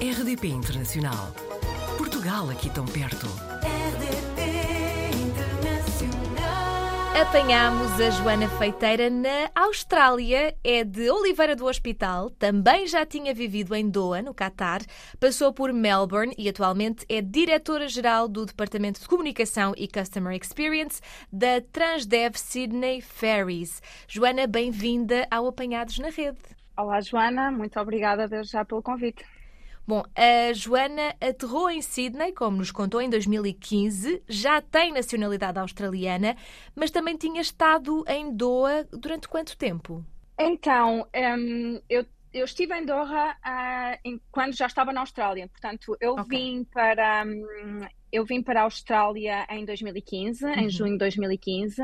RDP Internacional. Portugal aqui tão perto. RDP Internacional. Apanhámos a Joana Feiteira na Austrália, é de Oliveira do Hospital, também já tinha vivido em Doha, no Catar, passou por Melbourne e atualmente é diretora-geral do Departamento de Comunicação e Customer Experience da Transdev Sydney Ferries. Joana, bem-vinda ao Apanhados na Rede. Olá, Joana, muito obrigada desde já pelo convite. Bom, a Joana aterrou em Sydney, como nos contou, em 2015, já tem nacionalidade australiana, mas também tinha estado em Doha durante quanto tempo? Então, hum, eu, eu estive em Doha ah, em- quando já estava na Austrália, portanto, eu Ok. vim para hum, eu vim para a Austrália em 2015, Uhum. em junho de 2015.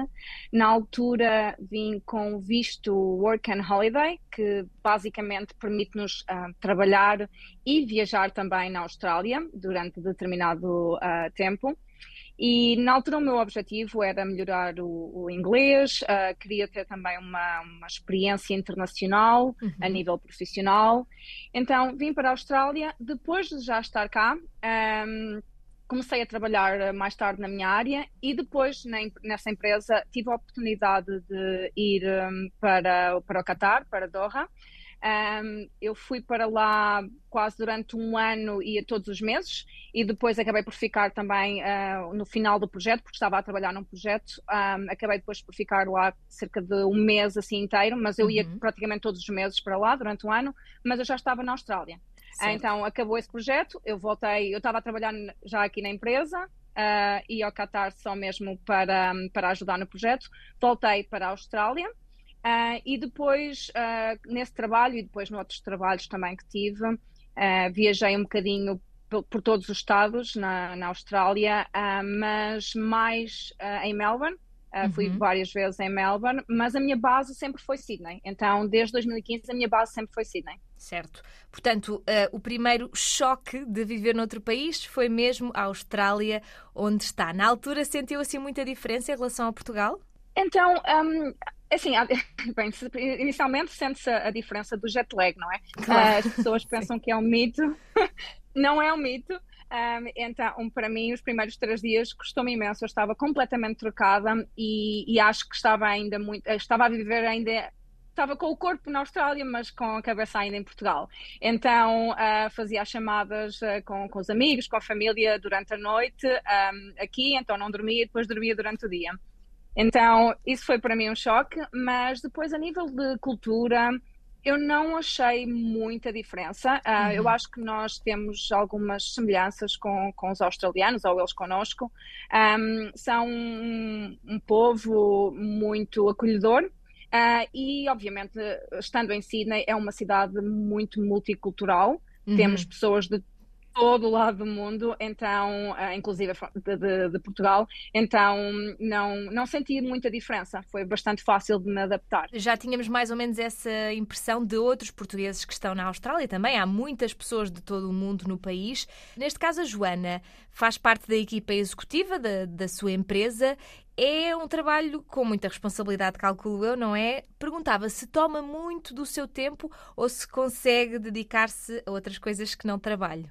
Na altura vim com o visto Work and Holiday, que basicamente permite-nos ah, trabalhar e viajar também na Austrália durante determinado ah, tempo. E na altura o meu objetivo era melhorar o, o inglês, ah, queria ter também uma, uma experiência internacional a nível profissional. Então vim para a Austrália, depois de já estar cá, ahm, comecei a trabalhar mais tarde na minha área e depois na nessa empresa tive a oportunidade de ir ahm, para, para o Qatar, para Doha. Ahm, eu fui para lá quase durante um ano, ia todos os meses, e depois acabei por ficar também ah, no final do projeto, porque estava a trabalhar num projeto. ahm, acabei depois por ficar lá cerca de um mês assim inteiro, mas eu ia Uhum. praticamente todos os meses para lá durante um ano, mas eu já estava na Austrália. Ah, Certo. Então acabou esse projeto, eu voltei, eu estava a trabalhar já aqui na empresa. ah, e ao Qatar só mesmo para, para ajudar no projeto. Voltei para a Austrália ah, e depois, ah, nesse trabalho e depois noutros trabalhos também que tive, ah, viajei um bocadinho por, todos os estados na, na Austrália, mas mais em Melbourne. Fui Uhum. várias vezes em Melbourne, mas a minha base sempre foi Sydney. Então, desde 2015, a minha base sempre foi Sydney. Certo. Portanto, o primeiro choque de viver noutro país foi mesmo a Austrália, onde está. Na altura sentiu assim muita diferença em relação a Portugal? Então, hum, assim, há- bem, inicialmente sente-se a a diferença do jet lag, não é? Claro. As pessoas pensam que é um mito, não é um mito. Hum, então, para mim, os primeiros três dias custou-me imenso. Eu estava completamente trocada e, e acho que estava ainda muito, eh, estava a viver ainda, estava com o corpo na Austrália, mas com a cabeça ainda em Portugal. Então, ah, fazia as chamadas ah, com, com os amigos, com a família durante a noite, hum, aqui, então não dormia e depois dormia durante o dia. Então, isso foi para mim um choque, mas depois, a nível de cultura, eu não achei muita diferença. Ah, Eu acho que nós temos algumas semelhanças com, com os australianos, ou eles conosco. Ahm, são um, um povo muito acolhedor. Ah, e, obviamente, estando em Sydney, é uma cidade muito multicultural. Uhum. Temos pessoas de todo o lado do mundo, então, ah, inclusive de, de- de Portugal, então não, não senti muita diferença. Foi bastante fácil de me adaptar. Já tínhamos mais ou menos essa impressão de outros portugueses que estão na Austrália também. Há muitas pessoas de todo o mundo no país. Neste caso, a Joana faz parte da equipa executiva da, da sua empresa. É um trabalho com muita responsabilidade, calculo eu, não é? Perguntava se toma muito do seu tempo ou se consegue dedicar-se a outras coisas que não trabalho.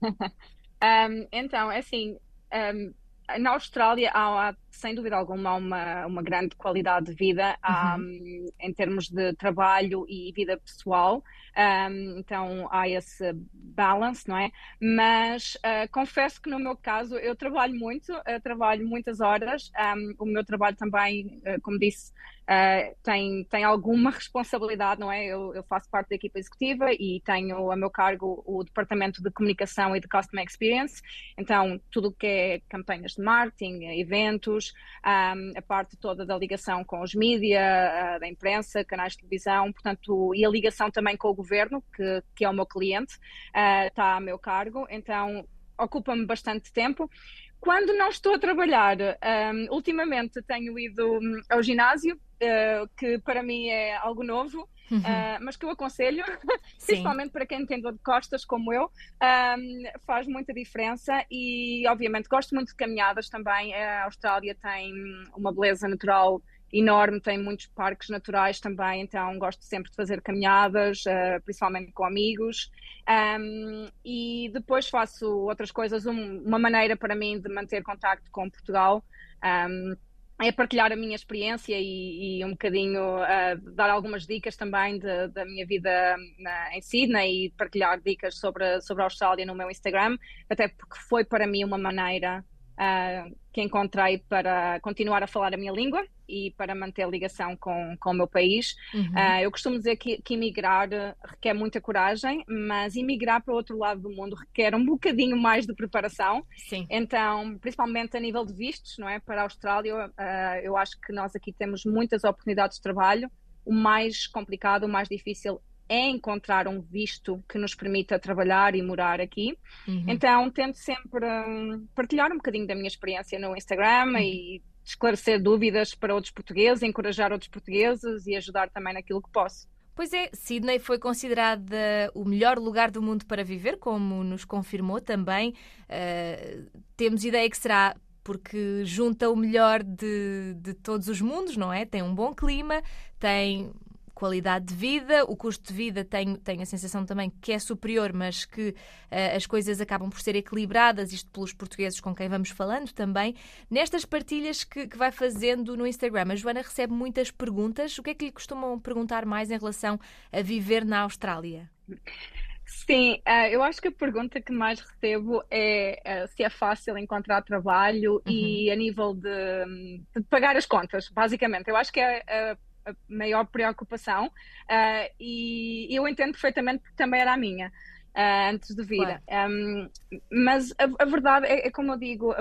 Um, então, é assim, um, na Austrália há, sem dúvida alguma, uma, uma grande qualidade de vida um, em termos de trabalho e vida pessoal. Um, então há esse balance, não é? Mas uh, confesso que no meu caso eu trabalho muito, eu trabalho muitas horas. Um, o meu trabalho também, uh, como disse, uh, tem, tem alguma responsabilidade, não é? Eu, eu faço parte da equipa executiva e tenho a meu cargo o departamento de comunicação e de customer experience. Então, tudo o que é campanhas de marketing, eventos, um, a parte toda da ligação com os mídia, uh, da imprensa, canais de televisão, portanto, e a ligação também com o governo, que, que é o meu cliente, uh, está a meu cargo. Então, ocupa-me bastante tempo. Quando não estou a trabalhar, um, ultimamente tenho ido hum, ao ginásio, uh, que para mim é algo novo, Uhum. uh, mas que eu aconselho, Sim. principalmente para quem tem dor de costas, como eu, faz muita diferença e, obviamente, gosto muito de caminhadas também. A Austrália tem uma beleza natural enorme, tem muitos parques naturais também, então gosto sempre de fazer caminhadas, uh, principalmente com amigos. Um, e depois faço outras coisas, um, uma maneira para mim de manter contacto com Portugal. Um, é partilhar a minha experiência e, e um bocadinho uh, dar algumas dicas também de, da minha vida na, em Sydney e partilhar dicas sobre, sobre a Austrália no meu Instagram, até porque foi para mim uma maneira uh, que encontrei para continuar a falar a minha língua e para manter a ligação com, com o meu país. Uhum. Uh, eu costumo dizer que, que emigrar requer muita coragem, mas emigrar para o outro lado do mundo requer um bocadinho mais de preparação. Sim. Então, principalmente a nível de vistos, não é? Para a Austrália, uh, eu acho que nós aqui temos muitas oportunidades de trabalho. O mais complicado, o mais difícil é encontrar um visto que nos permita trabalhar e morar aqui. Uhum. Então, tento sempre um, partilhar um bocadinho da minha experiência no Instagram uhum. e esclarecer dúvidas para outros portugueses, encorajar outros portugueses e ajudar também naquilo que posso. Pois é, Sydney foi considerada o melhor lugar do mundo para viver, como nos confirmou também. Uh, temos ideia que será porque junta o melhor de, de todos os mundos, não é? Tem um bom clima, tem qualidade de vida, o custo de vida tenho, tenho a sensação também que é superior, mas que uh, as coisas acabam por ser equilibradas, isto pelos portugueses com quem vamos falando também. Nestas partilhas que, que vai fazendo no Instagram, a Joana recebe muitas perguntas. O que é que lhe costumam perguntar mais em relação a viver na Austrália? Sim, uh, eu acho que a pergunta que mais recebo é uh, se é fácil encontrar trabalho uhum. e a nível de, de, pagar as contas, basicamente. Eu acho que é a maior preocupação uh, e eu entendo perfeitamente que também era a minha. Uh, antes de vir. Claro. Um, mas a, a verdade é, é, como eu digo,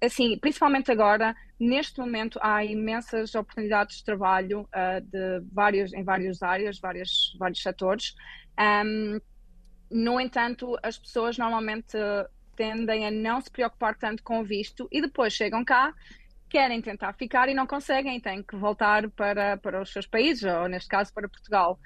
assim, principalmente agora, neste momento há imensas oportunidades de trabalho uh, de vários, em várias áreas, vários, vários setores. Um, no entanto, as pessoas normalmente tendem a não se preocupar tanto com o visto e depois chegam cá querem tentar ficar e não conseguem, têm que voltar para, para os seus países, ou neste caso para Portugal.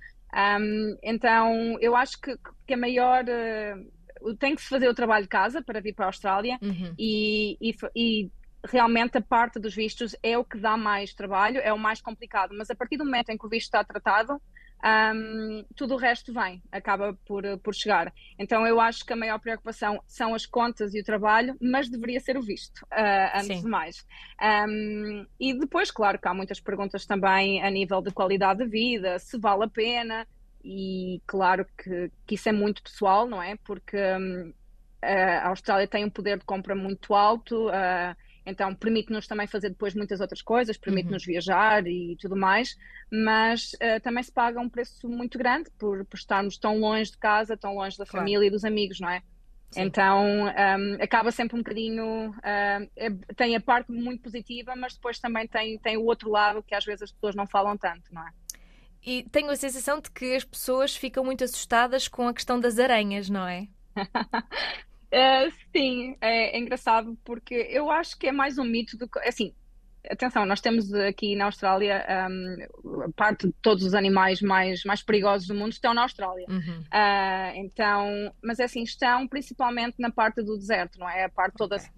Um, então, eu acho que, que a maior. Uh, tem que se fazer o trabalho de casa para vir para a Austrália uhum. e, e, e realmente a parte dos vistos é o que dá mais trabalho, é o mais complicado, mas a partir do momento em que o visto está tratado, um, tudo o resto vem, acaba por, por chegar. Então eu acho que a maior preocupação são as contas e o trabalho, mas deveria ser o visto, uh, antes Sim. de mais. Um, e depois, claro, que há muitas perguntas também a nível de qualidade de vida, se vale a pena, e claro que, que isso é muito pessoal, não é? Porque um, a Austrália tem um poder de compra muito alto. Uh, então permite-nos também fazer depois muitas outras coisas, permite-nos uhum. viajar e tudo mais, mas uh, também se paga um preço muito grande por, por, estarmos tão longe de casa, tão longe da claro. família e dos amigos, não é? Sim. Então um, acaba sempre um bocadinho. Uh, é, tem a parte muito positiva, mas depois também tem, tem o outro lado que às vezes as pessoas não falam tanto, não é? E tenho a sensação de que as pessoas ficam muito assustadas com a questão das aranhas, não é? Uh, sim, é, é, engraçado porque eu acho que é mais um mito do que. Assim, atenção, nós temos aqui na Austrália um, a parte de todos os animais mais, mais perigosos do mundo estão na Austrália. Uhum. Uh, então, mas é assim, estão principalmente na parte do deserto, não é? A parte toda okay.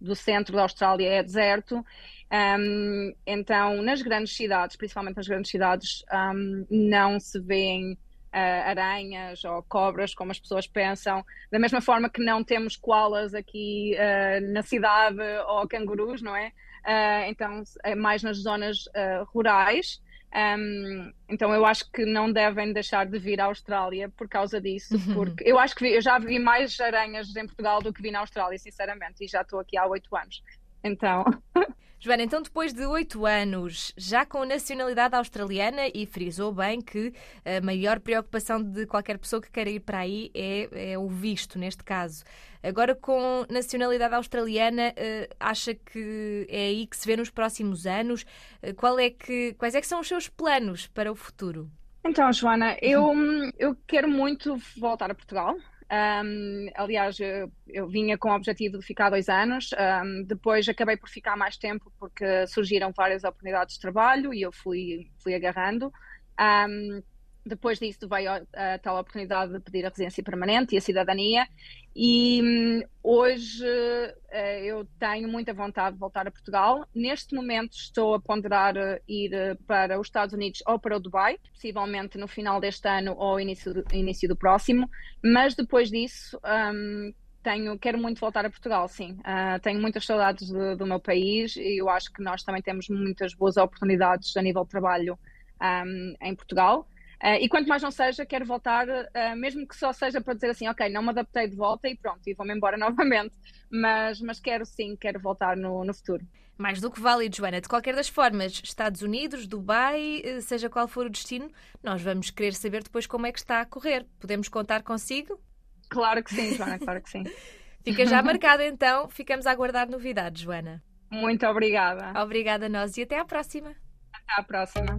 do centro da Austrália é deserto. Um, então, nas grandes cidades, principalmente nas grandes cidades, um, não se vêem aranhas ou cobras, como as pessoas pensam, da mesma forma que não temos koalas aqui uh, na cidade ou cangurus, não é? Uh, então é mais nas zonas rurais. Um, então eu acho que não devem deixar de vir à Austrália por causa disso, uhum. porque eu acho que vi, eu já vi mais aranhas em Portugal do que vi na Austrália, sinceramente, e já estou aqui há oito anos. Então. Joana, então depois de oito anos, já com nacionalidade australiana, e frisou bem que a maior preocupação de qualquer pessoa que queira ir para aí é, é o visto, neste caso. Agora, com nacionalidade australiana, eh, acha que é aí que se vê nos próximos anos? Eh, qual é que, quais é que são os seus planos para o futuro? Então, Joana, eu, eu quero muito voltar a Portugal. Um, aliás, eu, eu, vinha com o objetivo de ficar dois anos, um, depois acabei por ficar mais tempo porque surgiram várias oportunidades de trabalho e eu fui, fui agarrando. Um, Depois disso veio a, tal oportunidade de pedir a residência permanente e a cidadania e hum, hoje uh, eu tenho muita vontade de voltar a Portugal. Neste momento estou a ponderar ir para os Estados Unidos ou para o Dubai, possivelmente no final deste ano ou início do, início do próximo, mas depois disso um, tenho, quero muito voltar a Portugal, sim. Uh, tenho muitas saudades de, do meu país e eu acho que nós também temos muitas boas oportunidades a nível de trabalho um, em Portugal. Uh, e quanto mais não seja, quero voltar, uh, mesmo que só seja para dizer assim, ok, não me adaptei de volta e pronto, e vou-me embora novamente. Mas, mas quero sim, quero voltar no, no futuro. Mais do que válido, Joana. De qualquer das formas, Estados Unidos, Dubai, eh, seja qual for o destino, nós vamos querer saber depois como é que está a correr. Podemos contar consigo? Claro que sim, Joana, claro que sim. Fica já marcado então, ficamos a aguardar novidades, Joana. Muito obrigada. Obrigada a nós e até à próxima. Até à próxima.